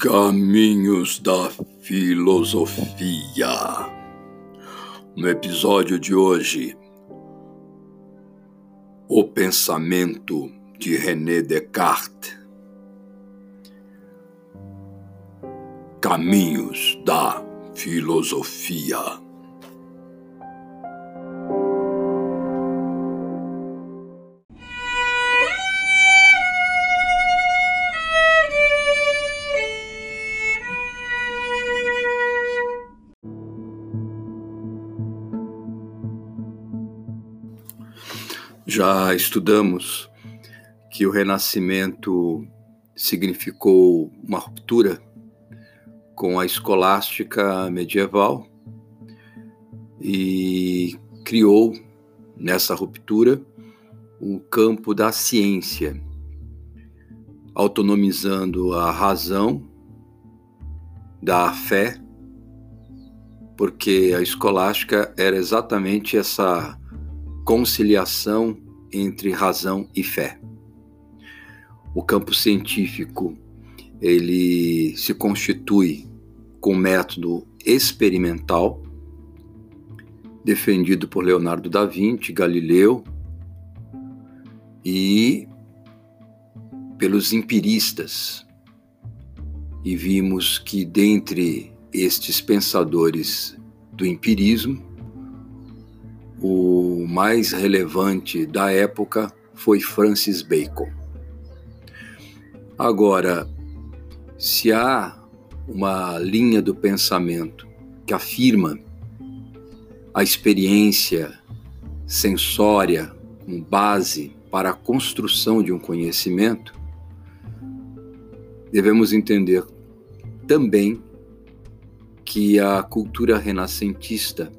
Caminhos da Filosofia. No episódio de hoje, o pensamento de René Descartes. Caminhos da Filosofia. Já estudamos que o Renascimento significou uma ruptura com a escolástica medieval e criou nessa ruptura o campo da ciência, autonomizando a razão da fé, porque a escolástica era exatamente essa conciliação entre razão e fé. O campo científico ele se constitui com método experimental defendido por Leonardo da Vinci, Galileu e pelos empiristas. E vimos que dentre estes pensadores do empirismo o mais relevante da época foi Francis Bacon. Agora, se há uma linha do pensamento que afirma a experiência sensória como base para a construção de um conhecimento, devemos entender também que a cultura renascentista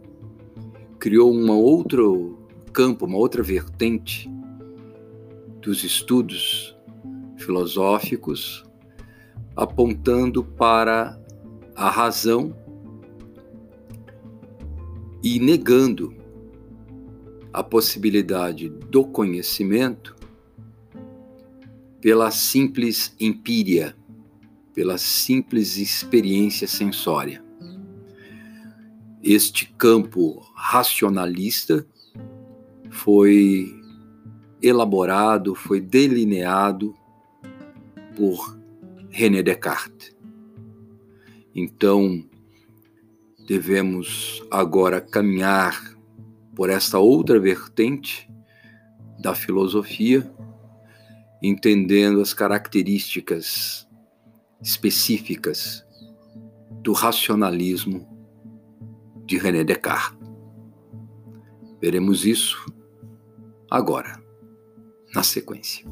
criou um outro campo, uma outra vertente dos estudos filosóficos, apontando para a razão e negando a possibilidade do conhecimento pela simples empíria, pela simples experiência sensória este campo racionalista foi elaborado, foi delineado por René Descartes. Então, devemos agora caminhar por esta outra vertente da filosofia, entendendo as características específicas do racionalismo de René Descartes. Veremos isso agora, na sequência.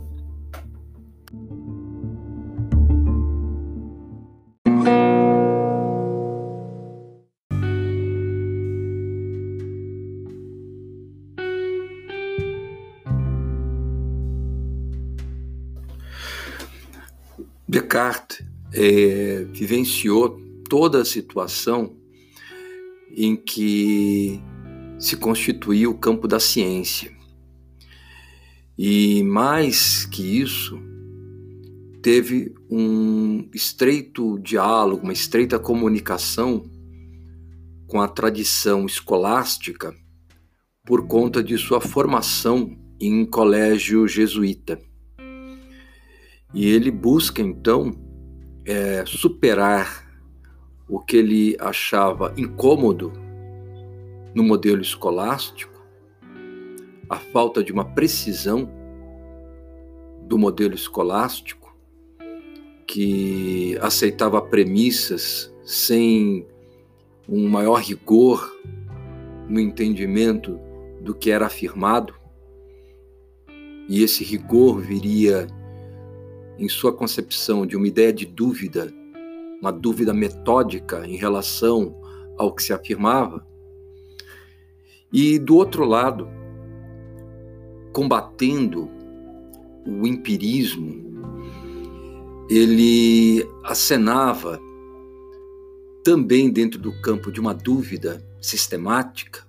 Descartes é, vivenciou toda a situação em que se constituiu o campo da ciência. E mais que isso, teve um estreito diálogo, uma estreita comunicação com a tradição escolástica por conta de sua formação em colégio jesuíta. E ele busca então é, superar o que ele achava incômodo no modelo escolástico, a falta de uma precisão do modelo escolástico, que aceitava premissas sem um maior rigor no entendimento do que era afirmado, e esse rigor viria em sua concepção de uma ideia de dúvida uma dúvida metódica em relação ao que se afirmava. E do outro lado, combatendo o empirismo, ele acenava também dentro do campo de uma dúvida sistemática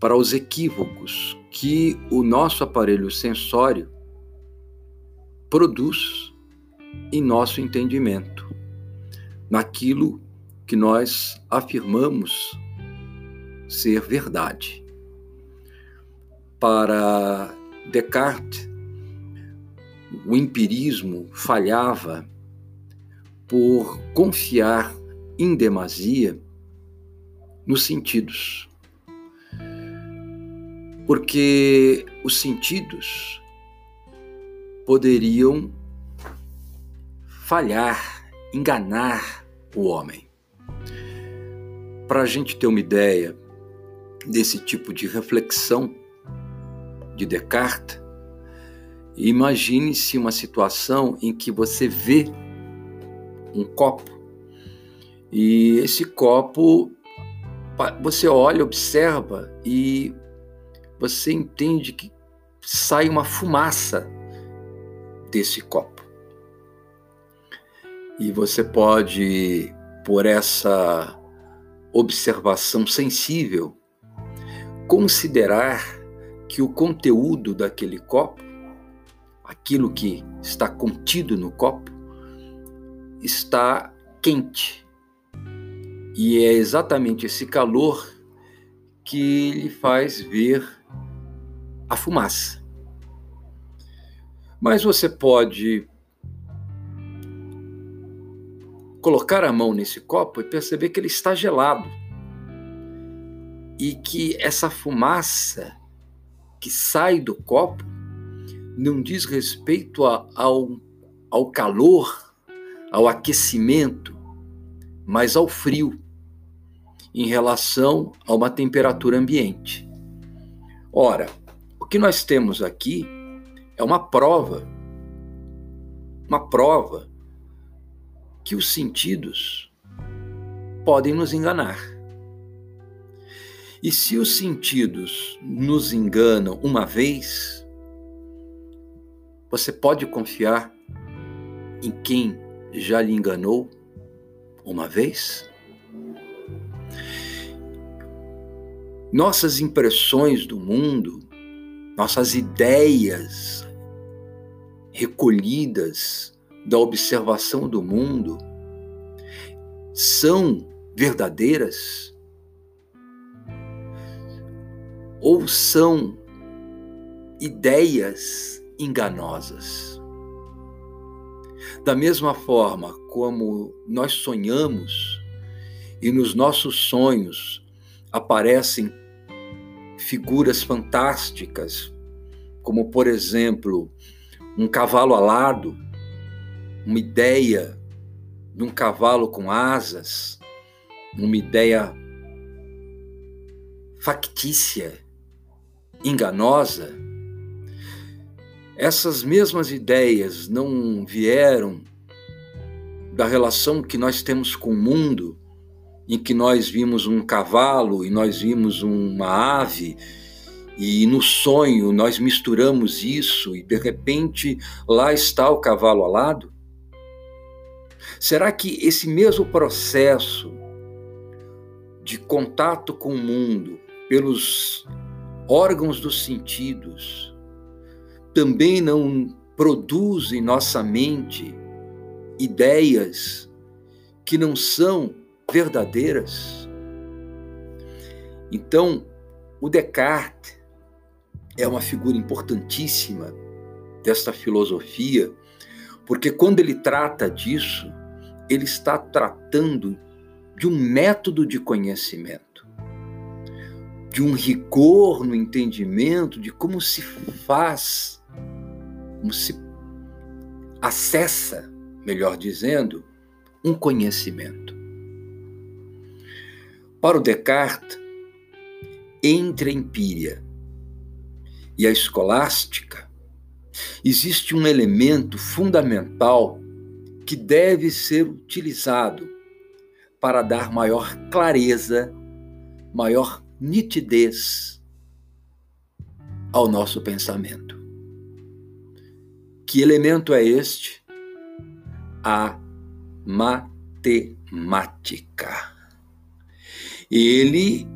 para os equívocos que o nosso aparelho sensório produz em nosso entendimento. Naquilo que nós afirmamos ser verdade. Para Descartes, o empirismo falhava por confiar em demasia nos sentidos. Porque os sentidos poderiam falhar, enganar o homem. Para a gente ter uma ideia desse tipo de reflexão de Descartes, imagine-se uma situação em que você vê um copo e esse copo você olha, observa e você entende que sai uma fumaça desse copo. E você pode, por essa observação sensível, considerar que o conteúdo daquele copo, aquilo que está contido no copo, está quente. E é exatamente esse calor que lhe faz ver a fumaça. Mas você pode colocar a mão nesse copo e perceber que ele está gelado. E que essa fumaça que sai do copo não diz respeito a, ao, ao calor, ao aquecimento, mas ao frio em relação a uma temperatura ambiente. Ora, o que nós temos aqui é uma prova, uma prova que os sentidos podem nos enganar. E se os sentidos nos enganam uma vez, você pode confiar em quem já lhe enganou uma vez? Nossas impressões do mundo, nossas ideias recolhidas da observação do mundo são verdadeiras? Ou são ideias enganosas? Da mesma forma como nós sonhamos e nos nossos sonhos aparecem figuras fantásticas, como por exemplo, um cavalo alado, uma ideia de um cavalo com asas, uma ideia factícia, enganosa. Essas mesmas ideias não vieram da relação que nós temos com o mundo, em que nós vimos um cavalo e nós vimos uma ave, e no sonho nós misturamos isso e de repente lá está o cavalo alado? Será que esse mesmo processo de contato com o mundo pelos órgãos dos sentidos também não produz em nossa mente ideias que não são verdadeiras? Então, o Descartes é uma figura importantíssima desta filosofia, porque quando ele trata disso, ele está tratando de um método de conhecimento, de um rigor no entendimento de como se faz, como se acessa, melhor dizendo, um conhecimento. Para o Descartes, entre a empíria e a escolástica, existe um elemento fundamental que deve ser utilizado para dar maior clareza, maior nitidez ao nosso pensamento. Que elemento é este? A matemática. Ele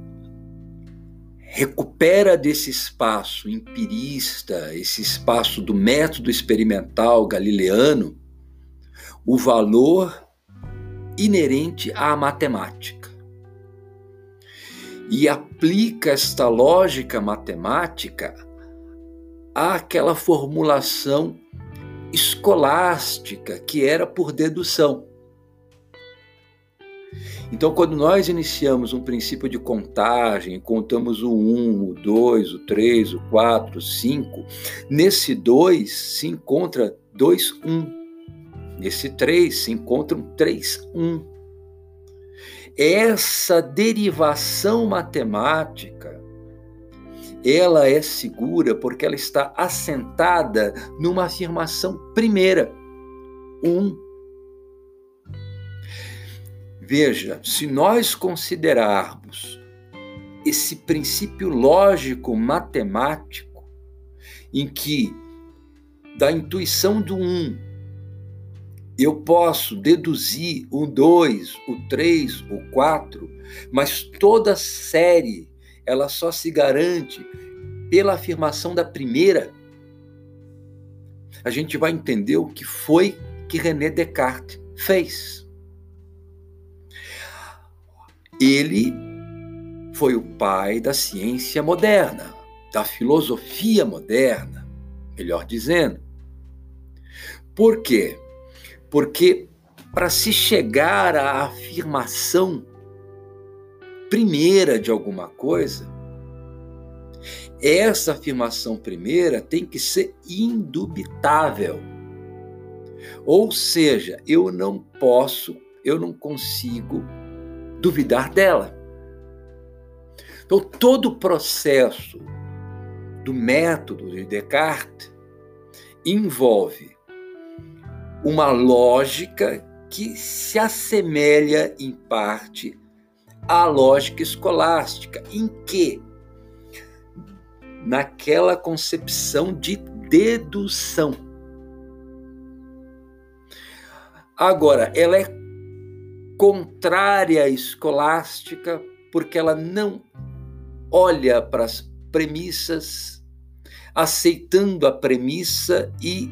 recupera desse espaço empirista, esse espaço do método experimental galileano, o valor inerente à matemática. E aplica esta lógica matemática àquela formulação escolástica que era por dedução. Então, quando nós iniciamos um princípio de contagem, contamos o 1, o 2, o 3, o 4, o 5, nesse 2 se encontra 2, 1. Nesse 3 se encontra um 3, 1. Essa derivação matemática, ela é segura porque ela está assentada numa afirmação primeira, 1. Um, Veja, se nós considerarmos esse princípio lógico matemático, em que da intuição do um eu posso deduzir o 2, o 3, o 4, mas toda série ela só se garante pela afirmação da primeira. A gente vai entender o que foi que René Descartes fez. Ele foi o pai da ciência moderna, da filosofia moderna, melhor dizendo. Por quê? Porque para se chegar à afirmação primeira de alguma coisa, essa afirmação primeira tem que ser indubitável. Ou seja, eu não posso, eu não consigo duvidar dela. Então, todo o processo do método de Descartes envolve uma lógica que se assemelha, em parte, à lógica escolástica, em que, naquela concepção de dedução. Agora, ela é contrária à escolástica, porque ela não olha para as premissas, aceitando a premissa e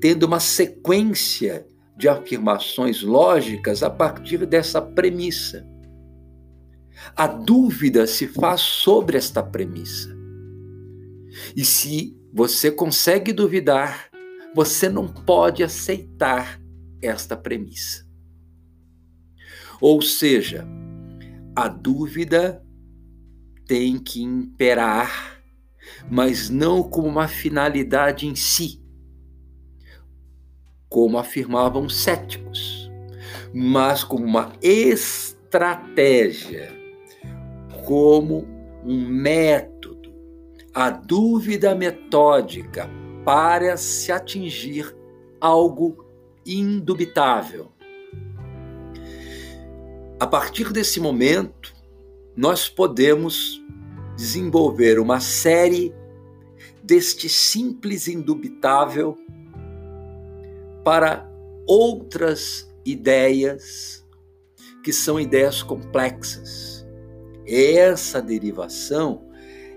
tendo uma sequência de afirmações lógicas a partir dessa premissa. A dúvida se faz sobre esta premissa. E se você consegue duvidar, você não pode aceitar esta premissa. Ou seja, a dúvida tem que imperar, mas não como uma finalidade em si, como afirmavam os céticos, mas como uma estratégia, como um método, a dúvida metódica para se atingir algo indubitável. A partir desse momento, nós podemos desenvolver uma série deste simples indubitável para outras ideias que são ideias complexas. Essa derivação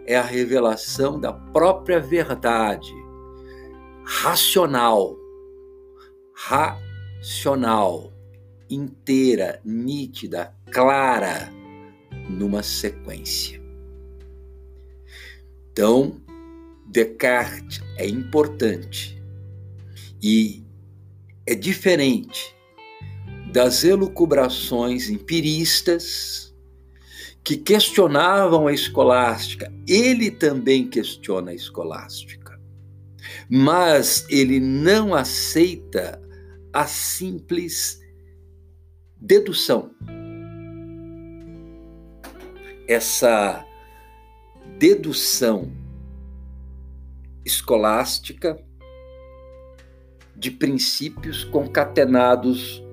é a revelação da própria verdade racional. Racional inteira, nítida, clara, numa sequência. Então, Descartes é importante e é diferente das elucubrações empiristas que questionavam a escolástica. Ele também questiona a escolástica, mas ele não aceita a simples dedução. Essa dedução escolástica de princípios concatenados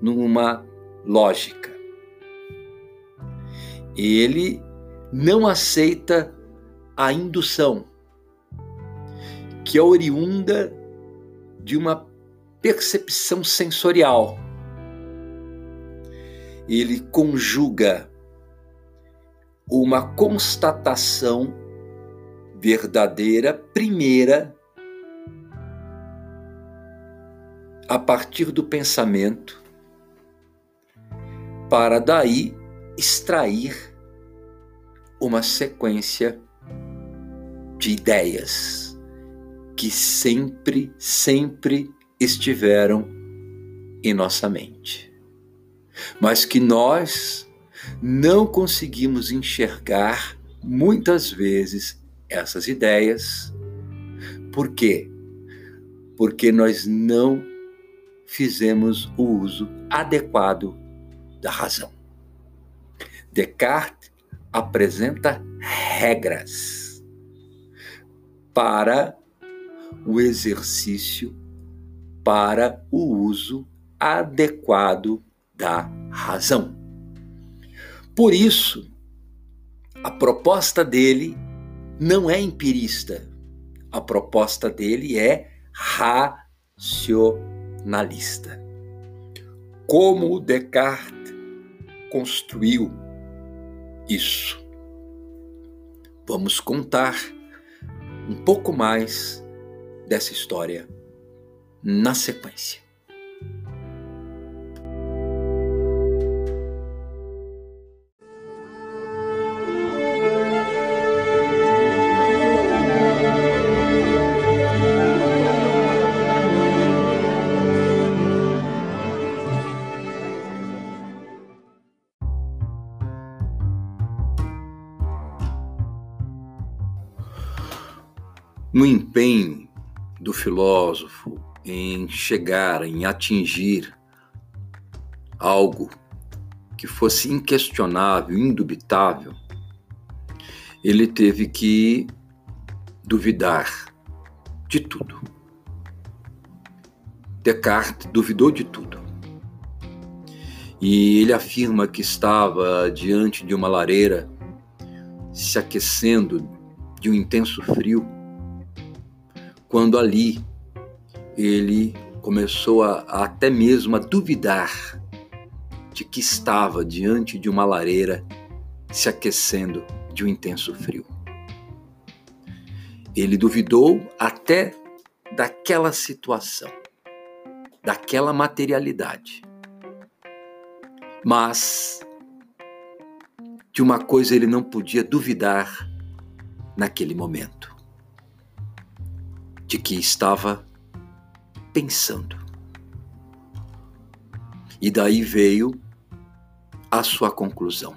numa lógica. Ele não aceita a indução, que é oriunda de uma percepção sensorial ele conjuga uma constatação verdadeira, primeira, a partir do pensamento, para daí extrair uma sequência de ideias que sempre, sempre estiveram em nossa mente, mas que nós não conseguimos enxergar muitas vezes essas ideias. Por quê? Porque nós não fizemos o uso adequado da razão. Descartes apresenta regras para o exercício, para o uso adequado da razão. Por isso, a proposta dele não é empirista, a proposta dele é racionalista. Como o Descartes construiu isso? Vamos contar um pouco mais dessa história na sequência. No empenho do filósofo em chegar, em atingir algo que fosse inquestionável, indubitável, ele teve que duvidar de tudo. Descartes duvidou de tudo. E ele afirma que estava diante de uma lareira, se aquecendo de um intenso frio, quando ali ele começou a, a até mesmo a duvidar de que estava diante de uma lareira se aquecendo de um intenso frio. Ele duvidou até daquela situação, daquela materialidade. Mas de uma coisa ele não podia duvidar naquele momento de que estava pensando. E daí veio a sua conclusão.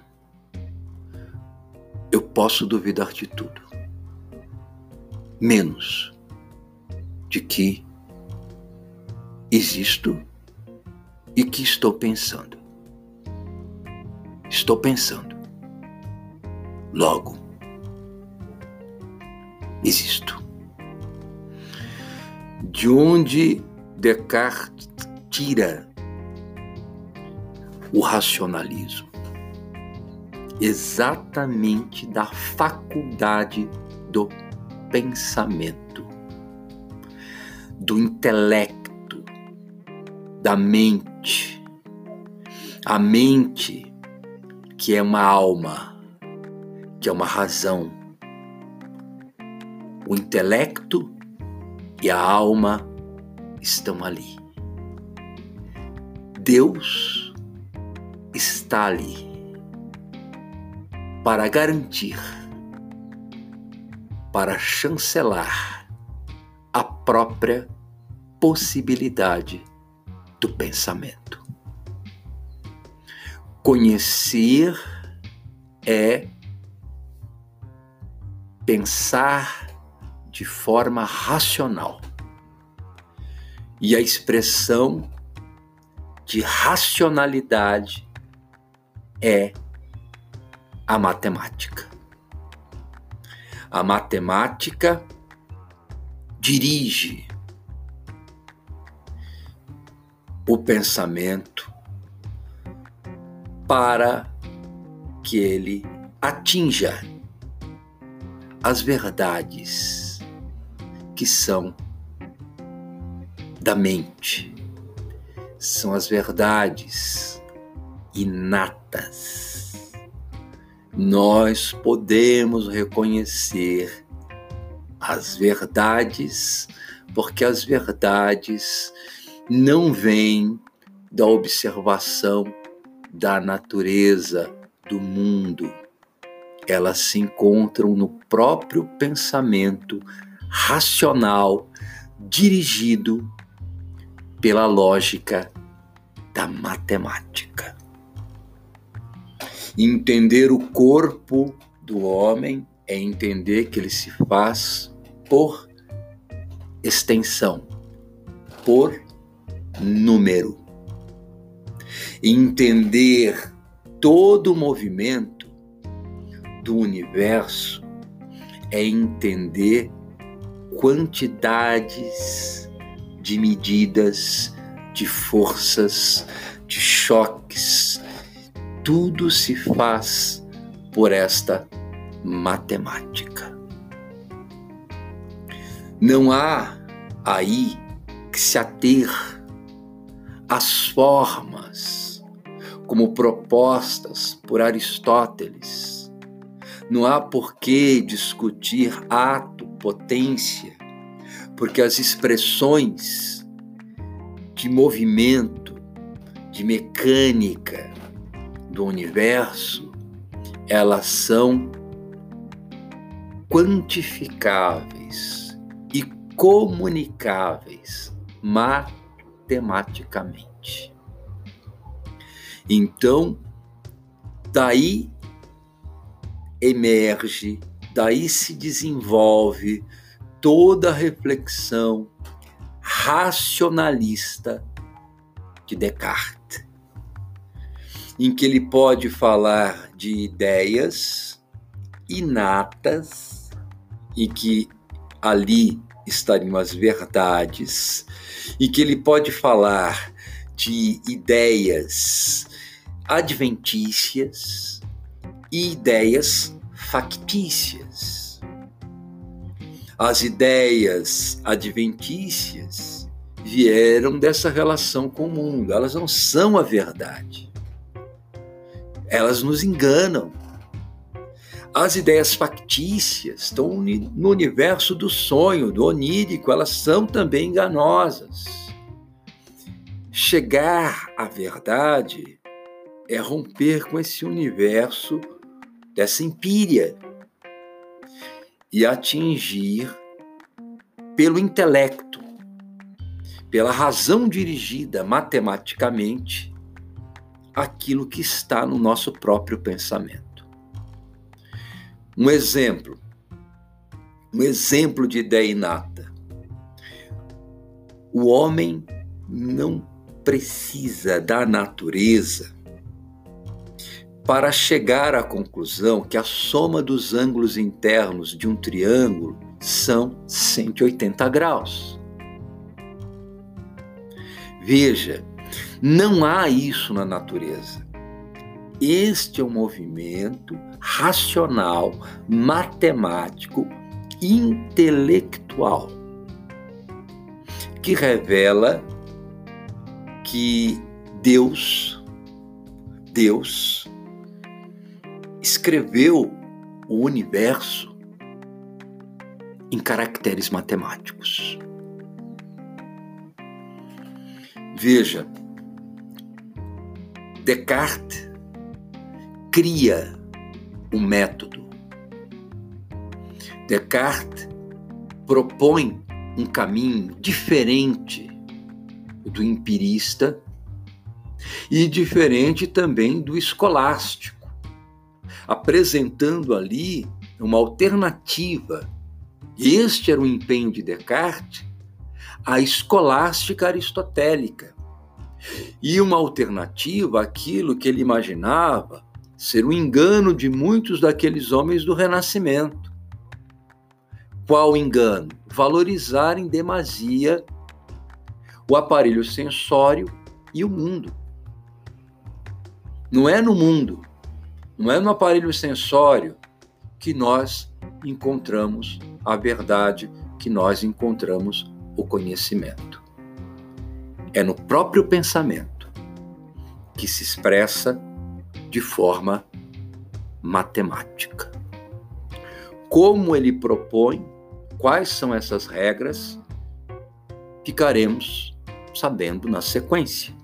Eu posso duvidar de tudo, menos de que existo e que estou pensando. Estou pensando. Logo, existo de onde Descartes tira o racionalismo? Exatamente da faculdade do pensamento, do intelecto, da mente. A mente, que é uma alma, que é uma razão. O intelecto e a alma estão ali. Deus está ali para garantir, para chancelar a própria possibilidade do pensamento. Conhecer é pensar de forma racional. E a expressão de racionalidade é a matemática. A matemática dirige o pensamento para que ele atinja as verdades que são da mente, são as verdades inatas. Nós podemos reconhecer as verdades, porque as verdades não vêm da observação da natureza do mundo. Elas se encontram no próprio pensamento racional dirigido pela lógica da matemática. Entender o corpo do homem é entender que ele se faz por extensão, por número. Entender todo o movimento do universo é entender quantidades de medidas, de forças, de choques. Tudo se faz por esta matemática. Não há aí que se ater às formas como propostas por Aristóteles. Não há por que discutir ato, potência, porque as expressões de movimento, de mecânica do universo, elas são quantificáveis e comunicáveis matematicamente. Então, daí emerge, daí se desenvolve toda a reflexão racionalista de Descartes, em que ele pode falar de ideias inatas e que ali estariam as verdades, e que ele pode falar de ideias adventícias e ideias factícias. As ideias adventícias vieram dessa relação com o mundo, elas não são a verdade. Elas nos enganam. As ideias factícias estão no universo do sonho, do onírico, elas são também enganosas. Chegar à verdade é romper com esse universo dessa empíria e atingir pelo intelecto, pela razão dirigida matematicamente, aquilo que está no nosso próprio pensamento. Um exemplo, um exemplo de ideia inata. O homem não precisa da natureza para chegar à conclusão que a soma dos ângulos internos de um triângulo são 180 graus. Veja, não há isso na natureza. Este é um movimento racional, matemático, intelectual, que revela que Deus, Deus escreveu o universo em caracteres matemáticos. Veja, Descartes cria um método. Descartes propõe um caminho diferente do empirista e diferente também do escolástico, apresentando ali uma alternativa. Este era o empenho de Descartes à escolástica aristotélica e uma alternativa àquilo que ele imaginava ser um engano de muitos daqueles homens do Renascimento. Qual engano? Valorizar em demasia o aparelho sensório e o mundo. Não é no mundo, não é no aparelho sensório que nós encontramos a verdade, que nós encontramos o conhecimento. É no próprio pensamento que se expressa de forma matemática. Como ele propõe, quais são essas regras, ficaremos sabendo na sequência.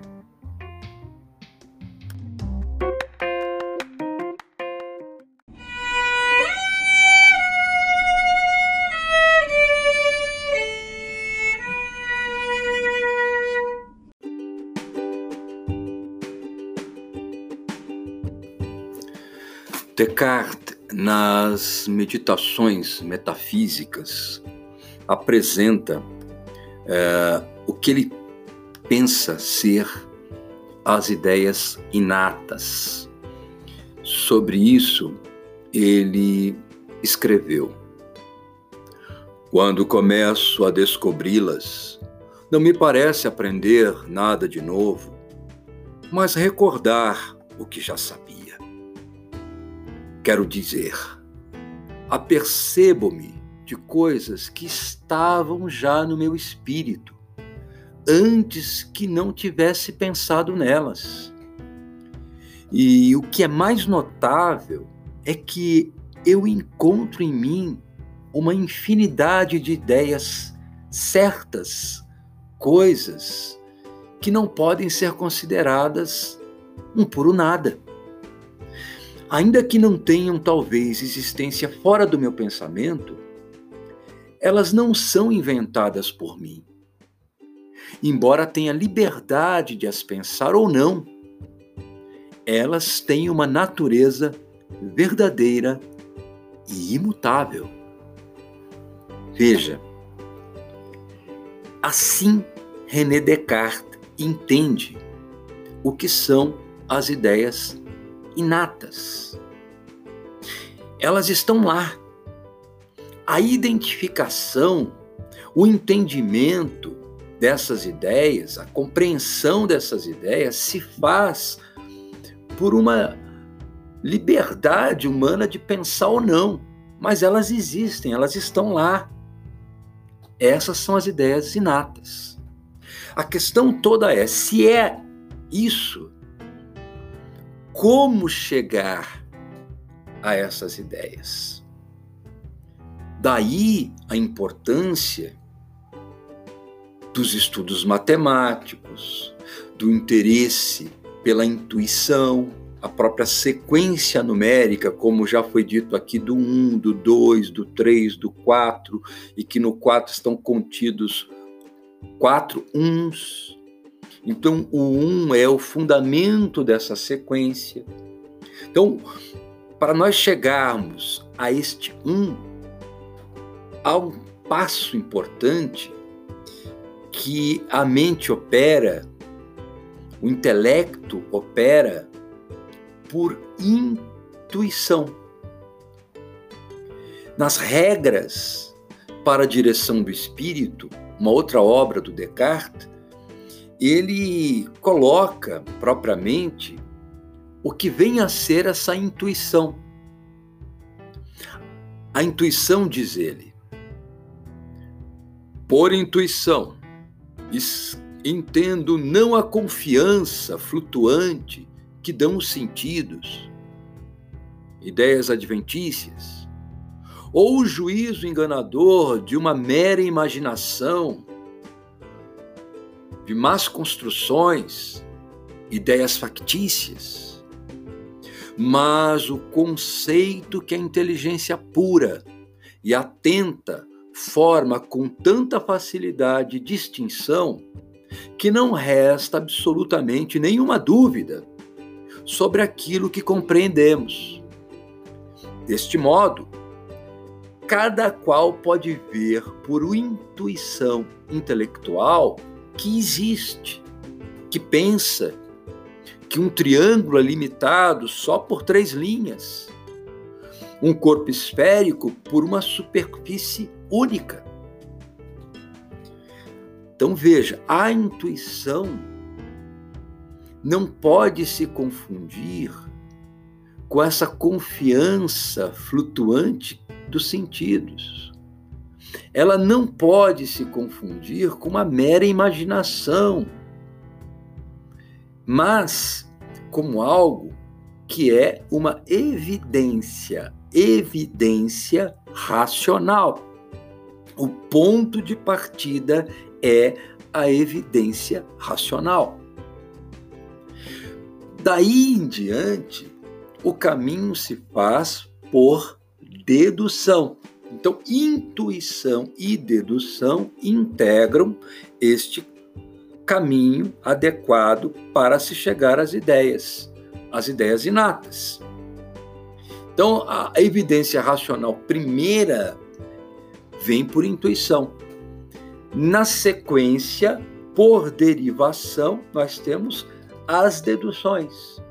Descartes, nas meditações metafísicas, apresenta é, o que ele pensa ser as ideias inatas. Sobre isso, ele escreveu: Quando começo a descobri-las, não me parece aprender nada de novo, mas recordar o que já sabia. Quero dizer, apercebo-me de coisas que estavam já no meu espírito, antes que não tivesse pensado nelas. E o que é mais notável é que eu encontro em mim uma infinidade de ideias certas, coisas que não podem ser consideradas um puro nada ainda que não tenham talvez existência fora do meu pensamento, elas não são inventadas por mim. Embora tenha liberdade de as pensar ou não, elas têm uma natureza verdadeira e imutável. Veja, assim René Descartes entende o que são as ideias inatas. Elas estão lá. A identificação, o entendimento dessas ideias, a compreensão dessas ideias se faz por uma liberdade humana de pensar ou não, mas elas existem, elas estão lá. Essas são as ideias inatas. A questão toda é se é isso como chegar a essas ideias. Daí a importância dos estudos matemáticos, do interesse pela intuição, a própria sequência numérica, como já foi dito aqui, do 1, do 2, do 3, do 4, e que no 4 estão contidos quatro uns, então, o um é o fundamento dessa sequência. Então, para nós chegarmos a este um, há um passo importante que a mente opera, o intelecto opera por intuição. Nas regras para a direção do espírito, uma outra obra do Descartes, ele coloca propriamente o que vem a ser essa intuição. A intuição, diz ele, por intuição, entendo não a confiança flutuante que dão os sentidos, ideias adventícias, ou o juízo enganador de uma mera imaginação de más construções, ideias factícias, mas o conceito que a inteligência pura e atenta forma com tanta facilidade distinção que não resta absolutamente nenhuma dúvida sobre aquilo que compreendemos. Deste modo, cada qual pode ver por intuição intelectual que existe, que pensa que um triângulo é limitado só por três linhas, um corpo esférico por uma superfície única. Então veja, a intuição não pode se confundir com essa confiança flutuante dos sentidos ela não pode se confundir com uma mera imaginação, mas como algo que é uma evidência, evidência racional. O ponto de partida é a evidência racional. Daí em diante, o caminho se faz por dedução. Então, intuição e dedução integram este caminho adequado para se chegar às ideias, às ideias inatas. Então, a evidência racional primeira vem por intuição. Na sequência, por derivação, nós temos as deduções.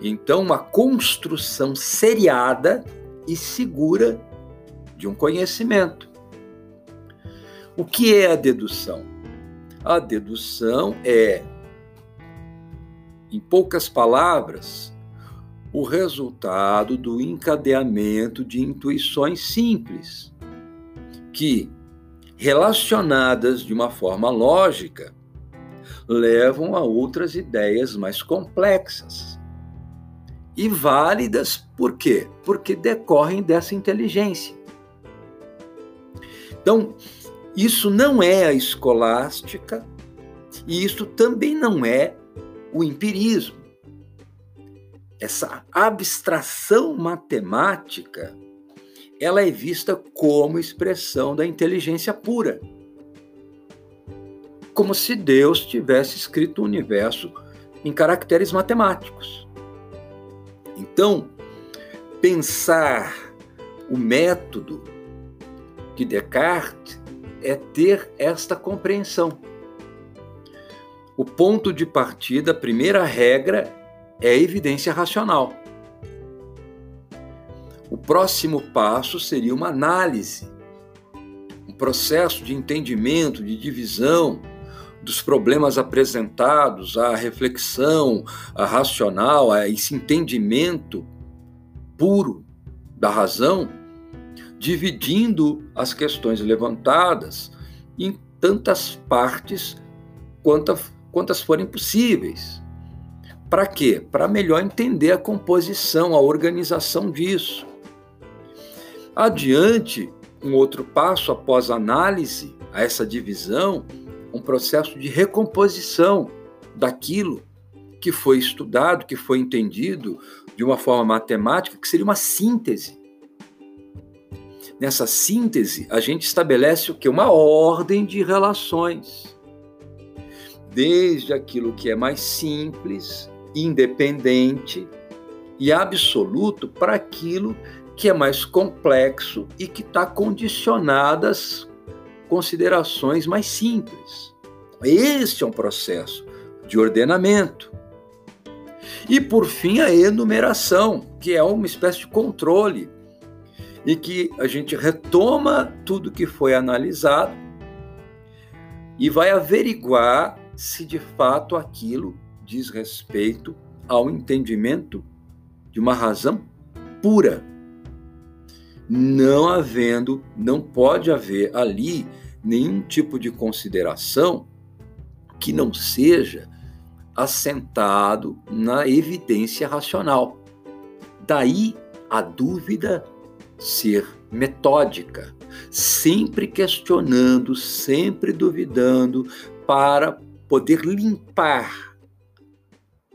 Então, uma construção seriada e segura de um conhecimento. O que é a dedução? A dedução é, em poucas palavras, o resultado do encadeamento de intuições simples, que, relacionadas de uma forma lógica, levam a outras ideias mais complexas. E válidas por quê? Porque decorrem dessa inteligência. Então, isso não é a escolástica e isso também não é o empirismo. Essa abstração matemática, ela é vista como expressão da inteligência pura. Como se Deus tivesse escrito o universo em caracteres matemáticos. Então, pensar o método de Descartes é ter esta compreensão. O ponto de partida, a primeira regra, é a evidência racional. O próximo passo seria uma análise, um processo de entendimento, de divisão dos problemas apresentados, a reflexão, a racional, a esse entendimento puro da razão dividindo as questões levantadas em tantas partes quantas, quantas forem possíveis. Para quê? Para melhor entender a composição, a organização disso. Adiante, um outro passo após análise a essa divisão, um processo de recomposição daquilo que foi estudado, que foi entendido de uma forma matemática, que seria uma síntese Nessa síntese, a gente estabelece o que? Uma ordem de relações. Desde aquilo que é mais simples, independente e absoluto para aquilo que é mais complexo e que está condicionado às considerações mais simples. Este é um processo de ordenamento. E por fim, a enumeração, que é uma espécie de controle e que a gente retoma tudo que foi analisado e vai averiguar se de fato aquilo diz respeito ao entendimento de uma razão pura. Não havendo, não pode haver ali nenhum tipo de consideração que não seja assentado na evidência racional. Daí a dúvida ser metódica, sempre questionando, sempre duvidando, para poder limpar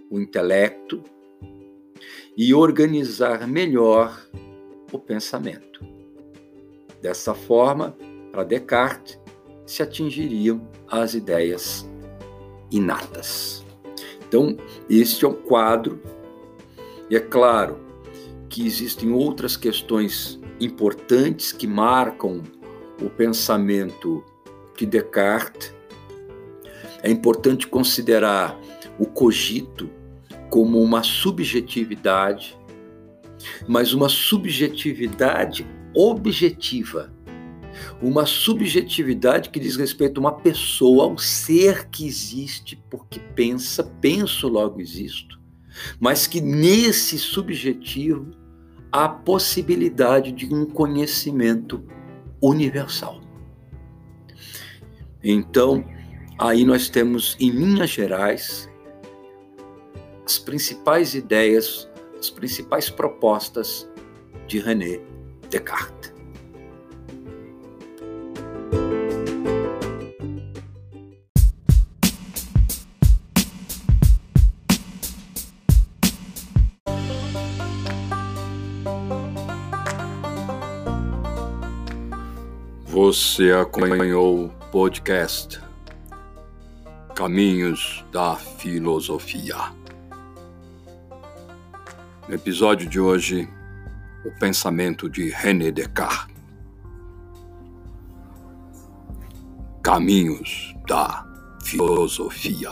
o intelecto e organizar melhor o pensamento. Dessa forma, para Descartes, se atingiriam as ideias inatas. Então, este é o quadro, e é claro, que existem outras questões importantes que marcam o pensamento de Descartes. É importante considerar o cogito como uma subjetividade, mas uma subjetividade objetiva. Uma subjetividade que diz respeito a uma pessoa, a um ser que existe porque pensa, penso, logo existo, mas que nesse subjetivo a possibilidade de um conhecimento universal. Então, aí nós temos, em linhas gerais, as principais ideias, as principais propostas de René Descartes. Você acompanhou o podcast Caminhos da Filosofia. No episódio de hoje, o pensamento de René Descartes. Caminhos da filosofia.